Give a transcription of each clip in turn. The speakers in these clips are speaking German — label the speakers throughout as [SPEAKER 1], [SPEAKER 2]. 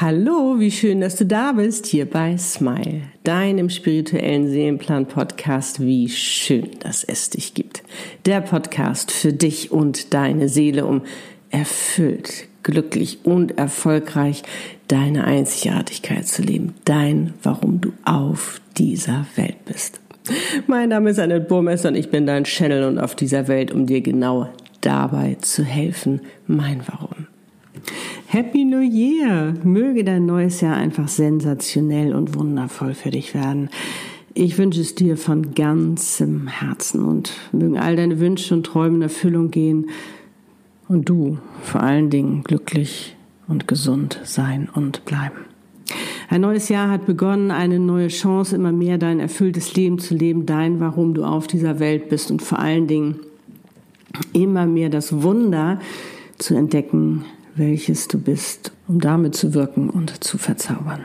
[SPEAKER 1] Hallo, wie schön, dass du da bist, hier bei Smile, deinem spirituellen Seelenplan-Podcast. Wie schön, dass es dich gibt. Der Podcast für dich und deine Seele, um erfüllt, glücklich und erfolgreich deine Einzigartigkeit zu leben. Dein, warum du auf dieser Welt bist. Mein Name ist Annette Burmester und ich bin dein Channel und auf dieser Welt, um dir genau dabei zu helfen, mein Warum. Happy New Year! Möge dein neues Jahr einfach sensationell und wundervoll für dich werden. Ich wünsche es dir von ganzem Herzen und mögen all deine Wünsche und Träume in Erfüllung gehen und du vor allen Dingen glücklich und gesund sein und bleiben. Ein neues Jahr hat begonnen, eine neue Chance, immer mehr dein erfülltes Leben zu leben, dein, warum du auf dieser Welt bist und vor allen Dingen immer mehr das Wunder zu entdecken, welches du bist, um damit zu wirken und zu verzaubern.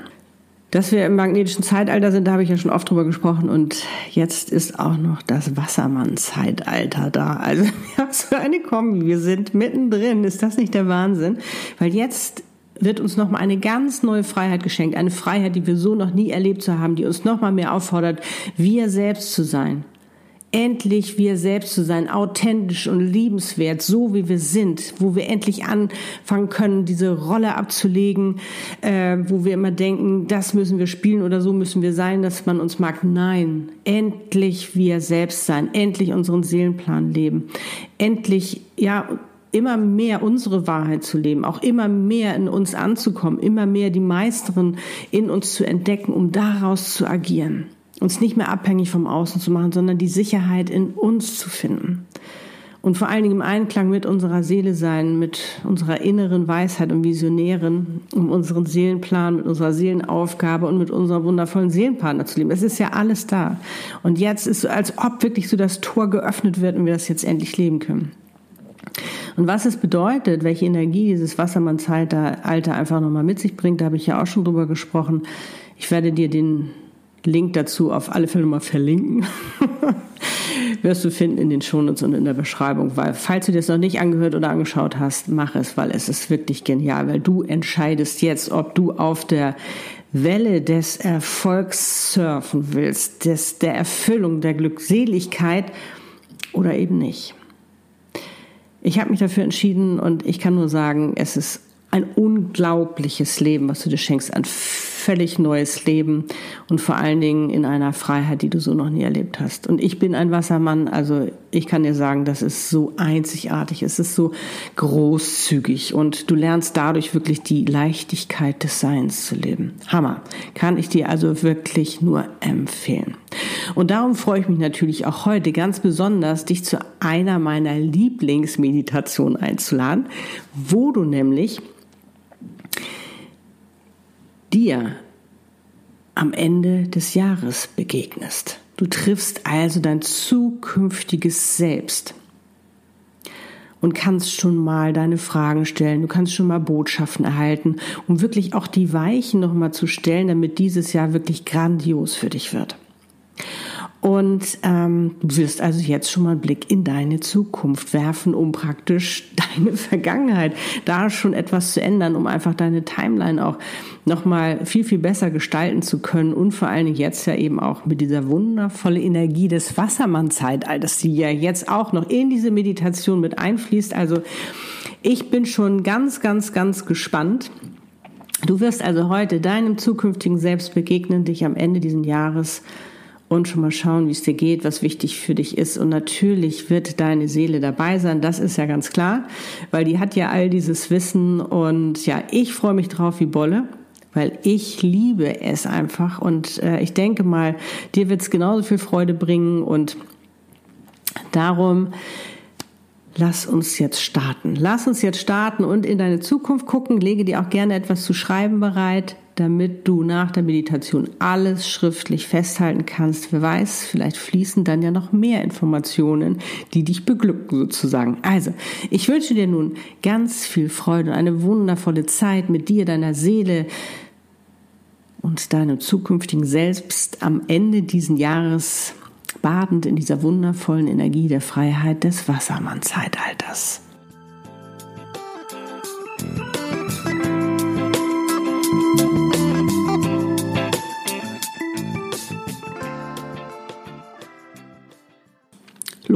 [SPEAKER 1] Dass wir im magnetischen Zeitalter sind, da habe ich ja schon oft drüber gesprochen und jetzt ist auch noch das Wassermann-Zeitalter da. Also haben so eine Kombi, wir sind mittendrin. Ist das nicht der Wahnsinn? Weil jetzt wird uns nochmal eine ganz neue Freiheit geschenkt. Eine Freiheit, die wir so noch nie erlebt zu haben, die uns nochmal mehr auffordert, wir selbst zu sein endlich wir selbst zu sein, authentisch und liebenswert, so wie wir sind, wo wir endlich anfangen können, diese Rolle abzulegen, äh, wo wir immer denken, das müssen wir spielen oder so müssen wir sein, dass man uns mag. Nein, endlich wir selbst sein, endlich unseren Seelenplan leben, endlich, ja, immer mehr unsere Wahrheit zu leben, auch immer mehr in uns anzukommen, immer mehr die Meisterin in uns zu entdecken, um daraus zu agieren uns nicht mehr abhängig vom Außen zu machen, sondern die Sicherheit in uns zu finden. Und vor allen Dingen im Einklang mit unserer Seele sein, mit unserer inneren Weisheit und Visionären, um unseren Seelenplan, mit unserer Seelenaufgabe und mit unserem wundervollen Seelenpartner zu leben. Es ist ja alles da. Und jetzt ist so, als ob wirklich so das Tor geöffnet wird und wir das jetzt endlich leben können. Und was es bedeutet, welche Energie dieses Wassermannzeitalter einfach nochmal mit sich bringt, da habe ich ja auch schon drüber gesprochen. Ich werde dir den Link dazu auf alle Fälle mal verlinken. Wirst du finden in den Shownotes und in der Beschreibung, weil falls du dir das noch nicht angehört oder angeschaut hast, mach es, weil es ist wirklich genial, weil du entscheidest jetzt, ob du auf der Welle des Erfolgs surfen willst, des, der Erfüllung, der Glückseligkeit oder eben nicht. Ich habe mich dafür entschieden und ich kann nur sagen, es ist ein unglaubliches Leben, was du dir schenkst, ein völlig neues Leben und vor allen Dingen in einer Freiheit, die du so noch nie erlebt hast. Und ich bin ein Wassermann, also ich kann dir sagen, das ist so einzigartig, es ist so großzügig und du lernst dadurch wirklich die Leichtigkeit des Seins zu leben. Hammer. Kann ich dir also wirklich nur empfehlen. Und darum freue ich mich natürlich auch heute ganz besonders, dich zu einer meiner Lieblingsmeditationen einzuladen, wo du nämlich dir am Ende des Jahres begegnest. Du triffst also dein zukünftiges Selbst und kannst schon mal deine Fragen stellen, du kannst schon mal Botschaften erhalten, um wirklich auch die Weichen nochmal zu stellen, damit dieses Jahr wirklich grandios für dich wird. Und ähm, du wirst also jetzt schon mal einen Blick in deine Zukunft werfen, um praktisch deine Vergangenheit da schon etwas zu ändern, um einfach deine Timeline auch nochmal viel, viel besser gestalten zu können und vor allen Dingen jetzt ja eben auch mit dieser wundervolle Energie des Wassermann-Zeitalters, die ja jetzt auch noch in diese Meditation mit einfließt. Also ich bin schon ganz, ganz, ganz gespannt. Du wirst also heute deinem zukünftigen Selbst begegnen, dich am Ende dieses Jahres und schon mal schauen, wie es dir geht, was wichtig für dich ist. Und natürlich wird deine Seele dabei sein, das ist ja ganz klar, weil die hat ja all dieses Wissen und ja, ich freue mich drauf wie Bolle. Weil ich liebe es einfach und äh, ich denke mal, dir wird es genauso viel Freude bringen und darum Lass uns jetzt starten. Lass uns jetzt starten und in deine Zukunft gucken. Lege dir auch gerne etwas zu schreiben bereit damit du nach der Meditation alles schriftlich festhalten kannst. Wer weiß, vielleicht fließen dann ja noch mehr Informationen, die dich beglücken sozusagen. Also, ich wünsche dir nun ganz viel Freude und eine wundervolle Zeit mit dir, deiner Seele und deinem zukünftigen Selbst am Ende diesen Jahres badend in dieser wundervollen Energie der Freiheit des Wassermann-Zeitalters.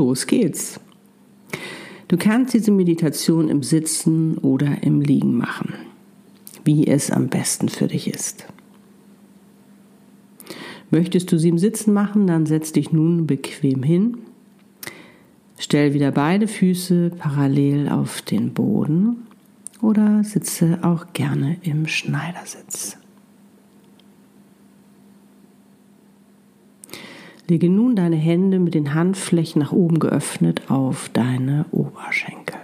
[SPEAKER 1] Los geht's. Du kannst diese Meditation im Sitzen oder im Liegen machen, wie es am besten für dich ist. Möchtest du sie im Sitzen machen, dann setz dich nun bequem hin. Stell wieder beide Füße parallel auf den Boden oder sitze auch gerne im Schneidersitz. Lege nun deine Hände mit den Handflächen nach oben geöffnet auf deine Oberschenkel.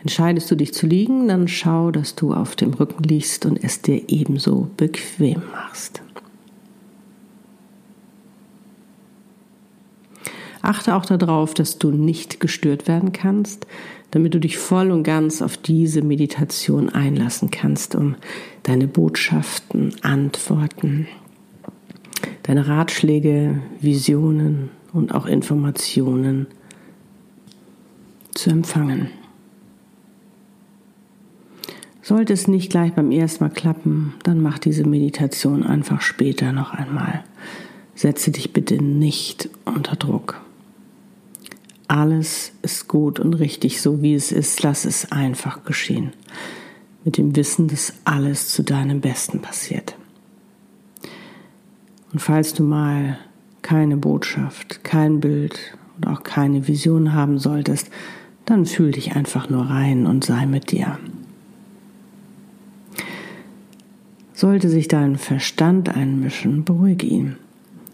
[SPEAKER 1] Entscheidest du dich zu liegen, dann schau, dass du auf dem Rücken liegst und es dir ebenso bequem machst. Achte auch darauf, dass du nicht gestört werden kannst, damit du dich voll und ganz auf diese Meditation einlassen kannst, um deine Botschaften, Antworten, deine Ratschläge, Visionen und auch Informationen zu empfangen. Sollte es nicht gleich beim ersten Mal klappen, dann mach diese Meditation einfach später noch einmal. Setze dich bitte nicht unter Druck. Alles ist gut und richtig, so wie es ist. Lass es einfach geschehen. Mit dem Wissen, dass alles zu deinem Besten passiert. Und falls du mal keine Botschaft, kein Bild und auch keine Vision haben solltest, dann fühl dich einfach nur rein und sei mit dir. Sollte sich dein Verstand einmischen, beruhige ihn.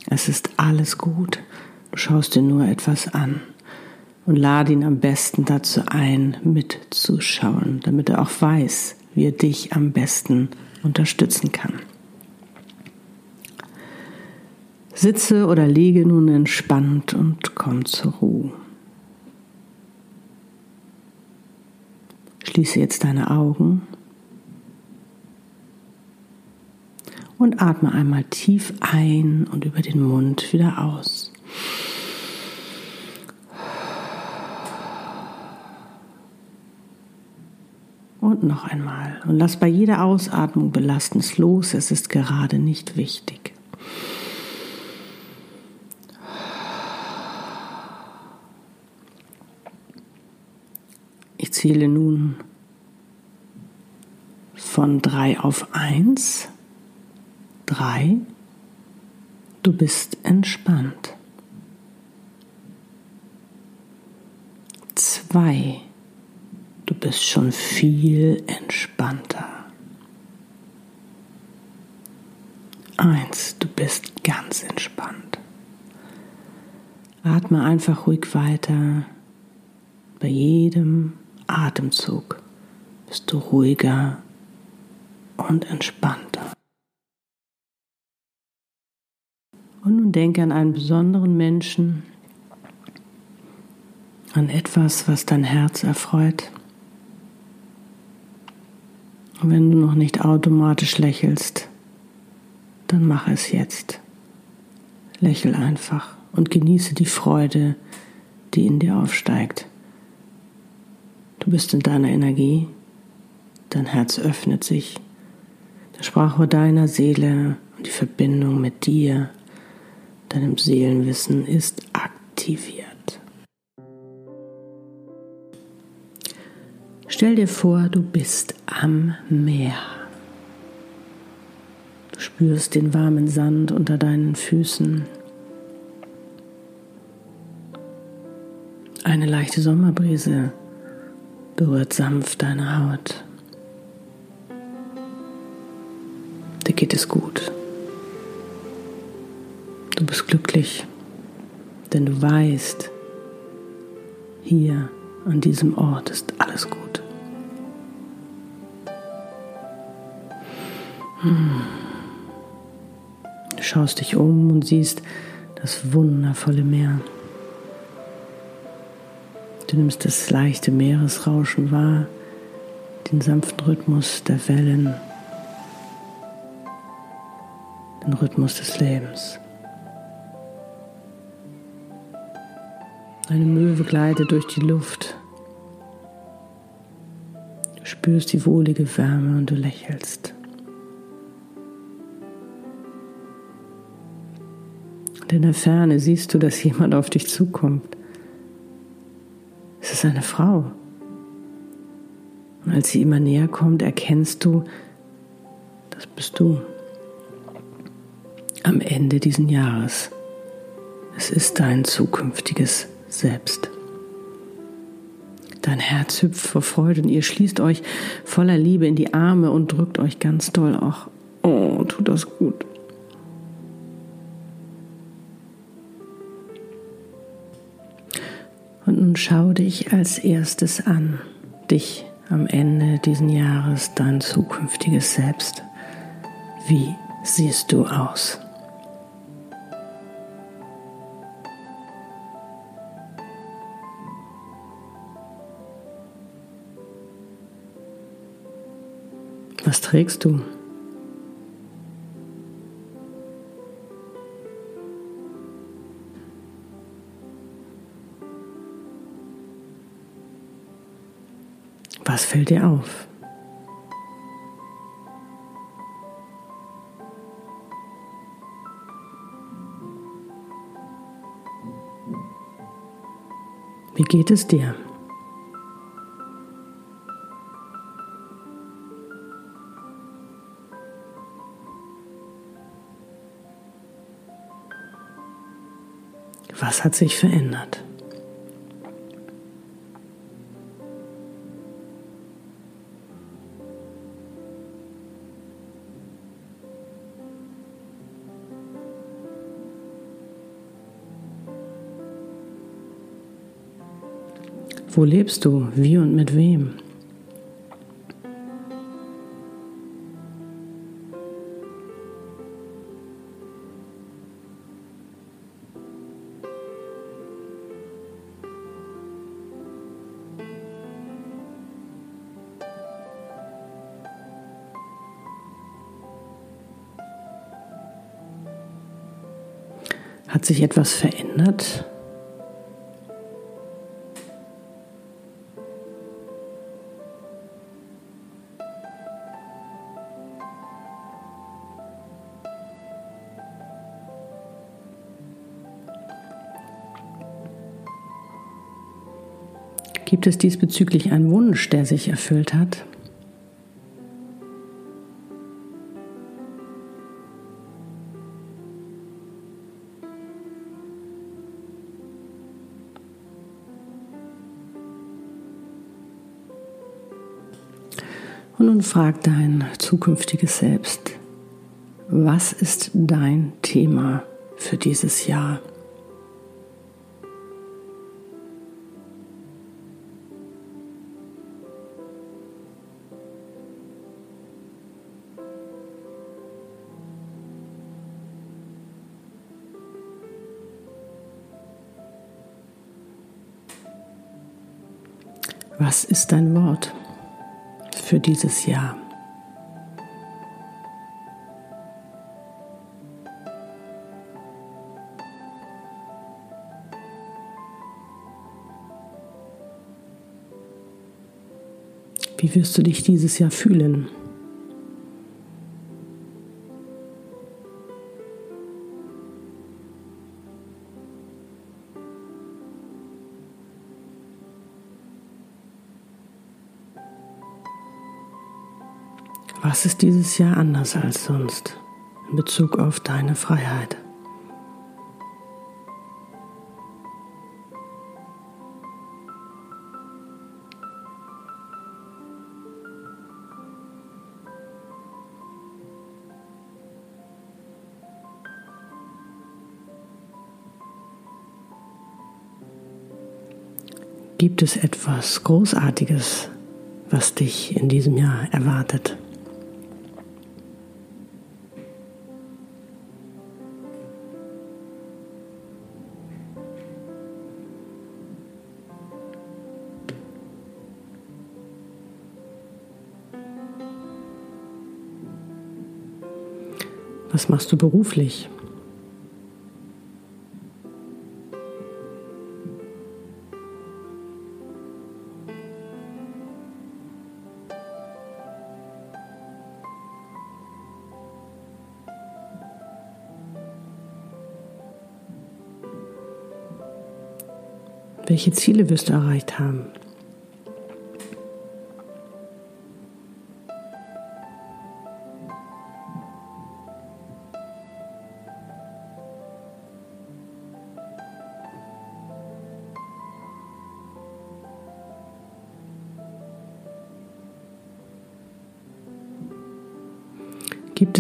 [SPEAKER 1] Es ist alles gut. Du schaust dir nur etwas an und lade ihn am besten dazu ein, mitzuschauen, damit er auch weiß, wie er dich am besten unterstützen kann. Sitze oder liege nun entspannt und komm zur Ruhe. Schließe jetzt deine Augen und atme einmal tief ein und über den Mund wieder aus. Und noch einmal. Und lass bei jeder Ausatmung Belastendes los. Es ist gerade nicht wichtig. Ich zähle nun von drei auf eins. Drei. Du bist entspannt. Zwei bist schon viel entspannter. Eins, du bist ganz entspannt. Atme einfach ruhig weiter. Bei jedem Atemzug bist du ruhiger und entspannter. Und nun denke an einen besonderen Menschen, an etwas, was dein Herz erfreut. Und wenn du noch nicht automatisch lächelst, dann mach es jetzt. Lächel einfach und genieße die Freude, die in dir aufsteigt. Du bist in deiner Energie, dein Herz öffnet sich, der Sprachrohr deiner Seele und die Verbindung mit dir, deinem Seelenwissen ist aktiviert. Stell dir vor, du bist am Meer. Du spürst den warmen Sand unter deinen Füßen. Eine leichte Sommerbrise berührt sanft deine Haut. Dir geht es gut. Du bist glücklich, denn du weißt, hier an diesem Ort ist alles gut. Du schaust dich um und siehst das wundervolle Meer. Du nimmst das leichte Meeresrauschen wahr, den sanften Rhythmus der Wellen, den Rhythmus des Lebens. Eine Möwe gleitet durch die Luft. Du spürst die wohlige Wärme und du lächelst. Und in der Ferne siehst du, dass jemand auf dich zukommt. Es ist eine Frau. Und als sie immer näher kommt, erkennst du, das bist du. Am Ende dieses Jahres. Es ist dein zukünftiges Selbst. Dein Herz hüpft vor Freude und ihr schließt euch voller Liebe in die Arme und drückt euch ganz doll. Ach, oh, tut das gut. Und schau dich als erstes an, dich am Ende dieses Jahres, dein zukünftiges Selbst. Wie siehst du aus? Was trägst du? Was fällt dir auf? Wie geht es dir? Was hat sich verändert? Wo lebst du? Wie und mit wem? Hat sich etwas verändert? Gibt es diesbezüglich einen Wunsch, der sich erfüllt hat? Und nun frag dein zukünftiges Selbst, was ist dein Thema für dieses Jahr? Ist dein Wort für dieses Jahr? Wie wirst du dich dieses Jahr fühlen? Was ist dieses Jahr anders als sonst in Bezug auf deine Freiheit? Gibt es etwas Großartiges, was dich in diesem Jahr erwartet? Was machst du beruflich? Welche Ziele wirst du erreicht haben?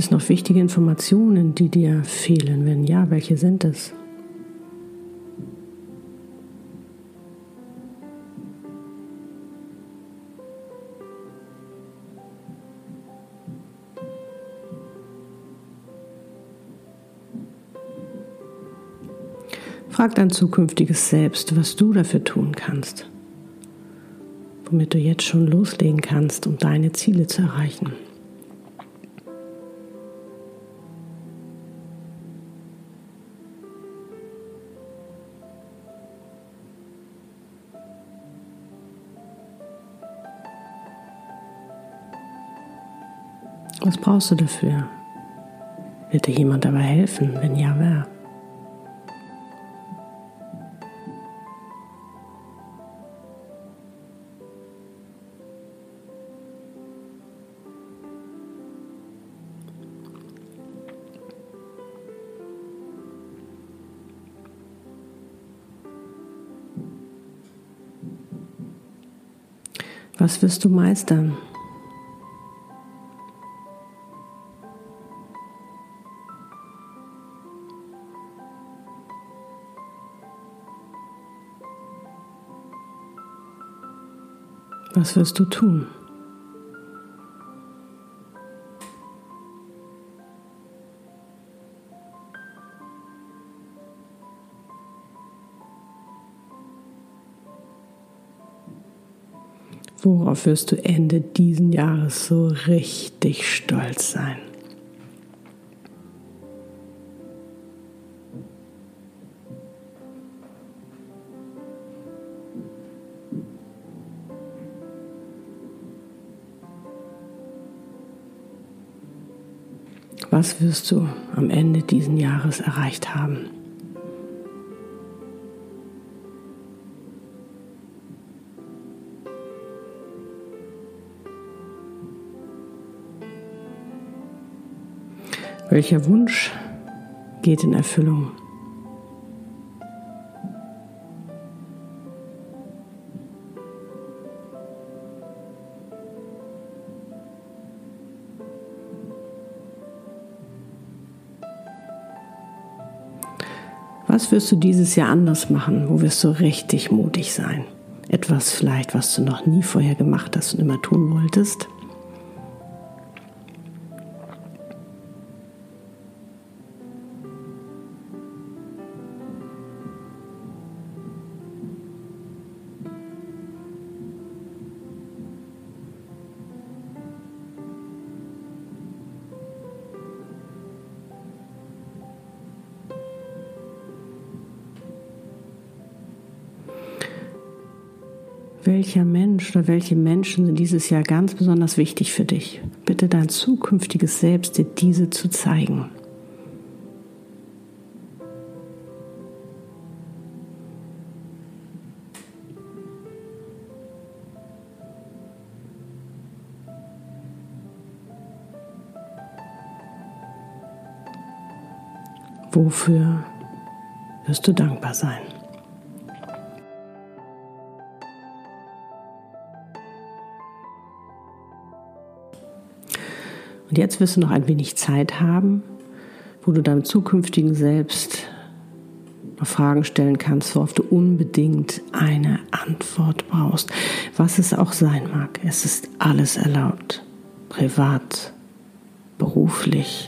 [SPEAKER 1] Es noch wichtige Informationen, die dir fehlen? Wenn ja, welche sind es? Frag dein zukünftiges Selbst, was du dafür tun kannst, womit du jetzt schon loslegen kannst, um deine Ziele zu erreichen. Brauchst du dafür? Wird dir jemand dabei helfen? Wenn ja, wer? Was wirst du meistern? Was wirst du tun? Worauf wirst du Ende diesen Jahres so richtig stolz sein? Was wirst du am Ende diesen Jahres erreicht haben? Welcher Wunsch geht in Erfüllung? Was wirst du dieses Jahr anders machen? Wo wirst du richtig mutig sein? Etwas vielleicht, was du noch nie vorher gemacht hast und immer tun wolltest? Welcher Mensch oder welche Menschen sind dieses Jahr ganz besonders wichtig für dich? Bitte dein zukünftiges Selbst dir diese zu zeigen. Wofür wirst du dankbar sein? Und jetzt wirst du noch ein wenig Zeit haben, wo du deinem zukünftigen Selbst Fragen stellen kannst, worauf du unbedingt eine Antwort brauchst. Was es auch sein mag, es ist alles erlaubt. Privat, beruflich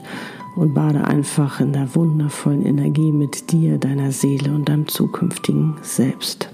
[SPEAKER 1] und bade einfach in der wundervollen Energie mit dir, deiner Seele und deinem zukünftigen Selbst.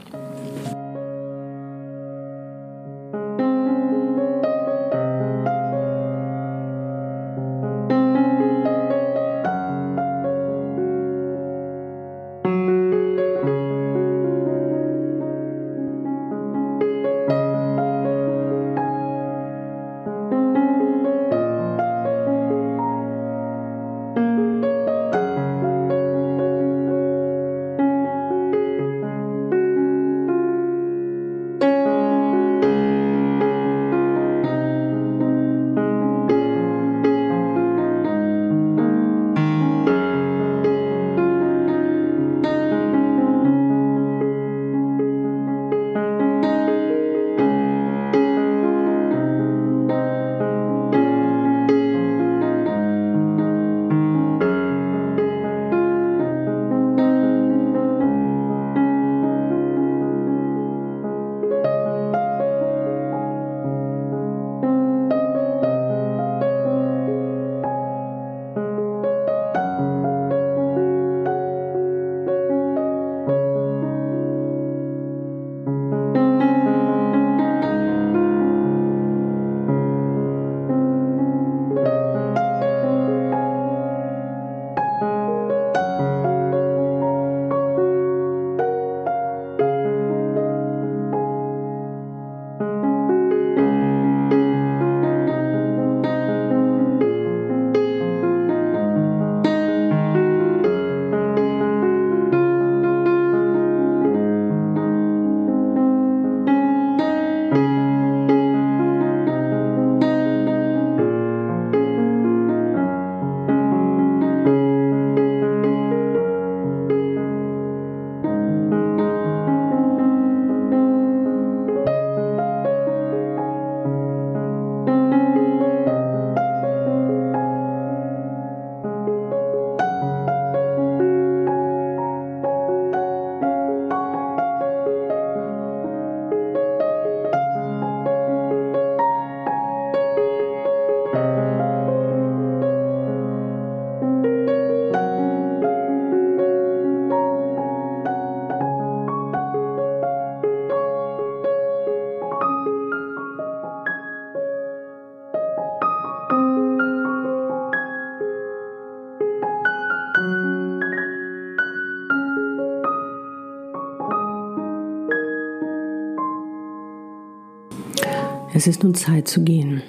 [SPEAKER 1] Es ist nun Zeit zu gehen.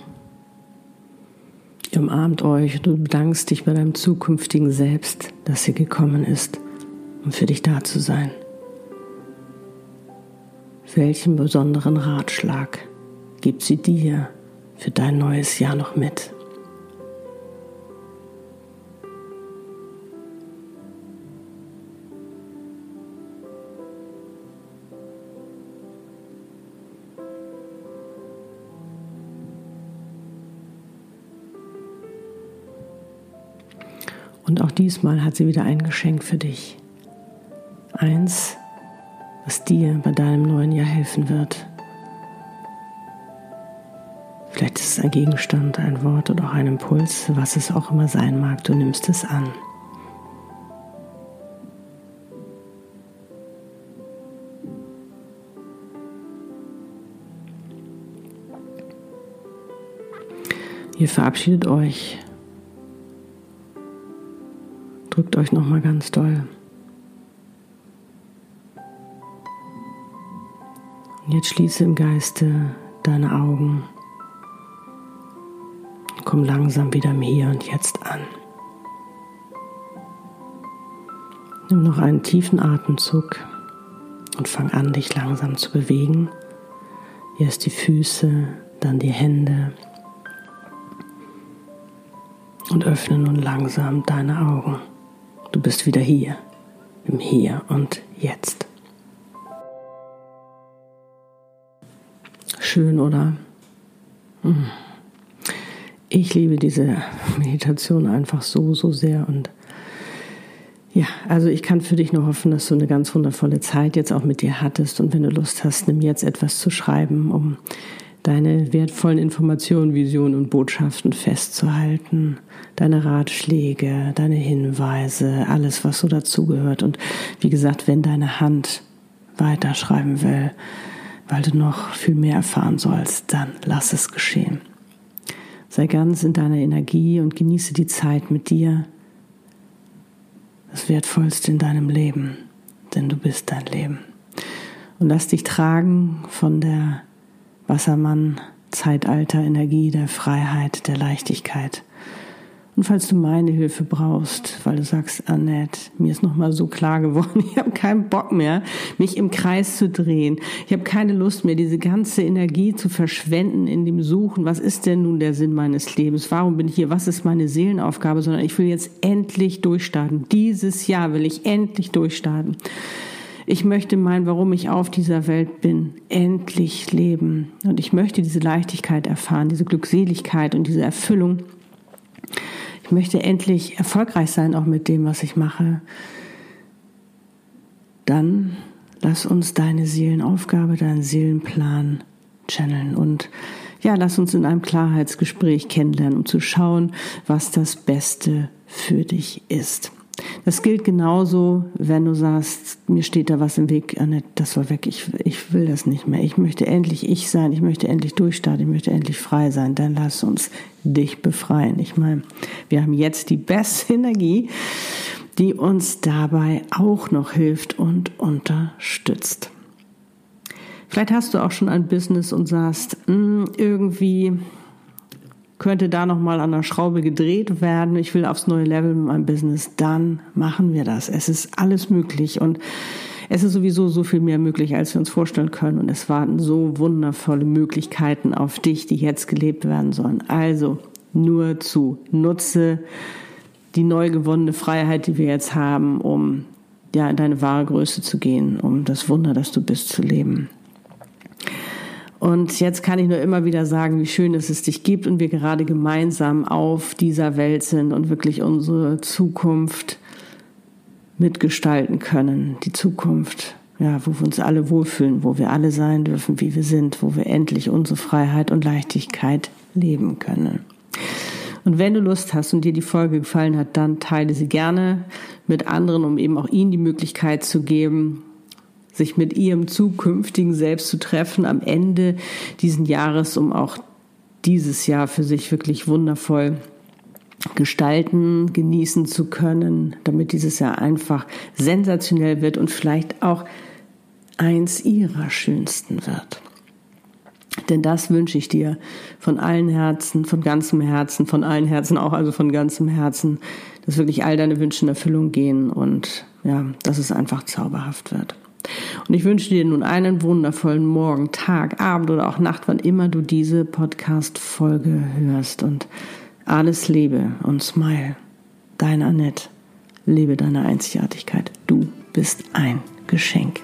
[SPEAKER 1] Ihr umarmt euch und du bedankst dich bei deinem zukünftigen Selbst, dass sie gekommen ist, um für dich da zu sein. Welchen besonderen Ratschlag gibt sie dir für dein neues Jahr noch mit? Und auch diesmal hat sie wieder ein Geschenk für dich. Eins, was dir bei deinem neuen Jahr helfen wird. Vielleicht ist es ein Gegenstand, ein Wort oder auch ein Impuls, was es auch immer sein mag, du nimmst es an. Ihr verabschiedet euch. Euch noch mal ganz doll. Jetzt schließe im Geiste deine Augen. Komm langsam wieder im Hier und Jetzt an. Nimm noch einen tiefen Atemzug und fang an, dich langsam zu bewegen. Erst die Füße, dann die Hände. Und öffne nun langsam deine Augen. Du bist wieder hier, im Hier und Jetzt. Schön, oder? Hm. Ich liebe diese Meditation einfach so, so sehr und ja, also ich kann für dich nur hoffen, dass du eine ganz wundervolle Zeit jetzt auch mit dir hattest und wenn du Lust hast, nimm jetzt etwas zu schreiben, um deine wertvollen Informationen, Visionen und Botschaften festzuhalten, deine Ratschläge, deine Hinweise, alles, was so dazugehört. Und wie gesagt, wenn deine Hand weiterschreiben will, weil du noch viel mehr erfahren sollst, dann lass es geschehen. Sei ganz in deiner Energie und genieße die Zeit mit dir, das Wertvollste in deinem Leben, denn du bist dein Leben. Und lass dich tragen von der Wassermann-Zeitalter-Energie der Freiheit, der Leichtigkeit und falls du meine Hilfe brauchst, weil du sagst, Annette, mir ist nochmal so klar geworden, ich habe keinen Bock mehr, mich im Kreis zu drehen. Ich habe keine Lust mehr, diese ganze Energie zu verschwenden in dem Suchen, was ist denn nun der Sinn meines Lebens? Warum bin ich hier? Was ist meine Seelenaufgabe? Sondern ich will jetzt endlich durchstarten. Dieses Jahr will ich endlich durchstarten. Ich möchte mein, warum ich auf dieser Welt bin, endlich leben. Und ich möchte diese Leichtigkeit erfahren, diese Glückseligkeit und diese Erfüllung ich möchte endlich erfolgreich sein, auch mit dem, was ich mache, dann lass uns deine Seelenaufgabe, deinen Seelenplan channeln und ja, lass uns in einem Klarheitsgespräch kennenlernen, um zu schauen, was das Beste für dich ist. Das gilt genauso, wenn du sagst, mir steht da was im Weg, Annette, das war weg, ich, ich will das nicht mehr. Ich möchte endlich ich sein, ich möchte endlich durchstarten, ich möchte endlich frei sein. Dann lass uns dich befreien. Ich meine, wir haben jetzt die beste Energie, die uns dabei auch noch hilft und unterstützt. Vielleicht hast du auch schon ein Business und sagst, hm, irgendwie könnte da noch mal an der Schraube gedreht werden. Ich will aufs neue Level mit meinem Business. Dann machen wir das. Es ist alles möglich und es ist sowieso so viel mehr möglich, als wir uns vorstellen können. Und es warten so wundervolle Möglichkeiten auf dich, die jetzt gelebt werden sollen. Also nur zu. Nutze die neu gewonnene Freiheit, die wir jetzt haben, um ja, in deine wahre Größe zu gehen, um das Wunder, das du bist, zu leben. Und jetzt kann ich nur immer wieder sagen, wie schön es es dich gibt und wir gerade gemeinsam auf dieser Welt sind und wirklich unsere Zukunft mitgestalten können. Die Zukunft, ja, wo wir uns alle wohlfühlen, wo wir alle sein dürfen, wie wir sind, wo wir endlich unsere Freiheit und Leichtigkeit leben können. Und wenn du Lust hast und dir die Folge gefallen hat, dann teile sie gerne mit anderen, um eben auch ihnen die Möglichkeit zu geben, sich mit ihrem zukünftigen Selbst zu treffen am Ende diesen Jahres, um auch dieses Jahr für sich wirklich wundervoll gestalten, genießen zu können, damit dieses Jahr einfach sensationell wird und vielleicht auch eins ihrer schönsten wird. Denn das wünsche ich dir von allen Herzen, von ganzem Herzen, von allen Herzen auch, also von ganzem Herzen, dass wirklich all deine Wünsche in Erfüllung gehen und ja, dass es einfach zauberhaft wird. Und ich wünsche dir nun einen wundervollen Morgen, Tag, Abend oder auch Nacht, wann immer du diese Podcast-Folge hörst. Und alles Liebe und Smile. Deine Annette. Lebe deine Einzigartigkeit. Du bist ein Geschenk.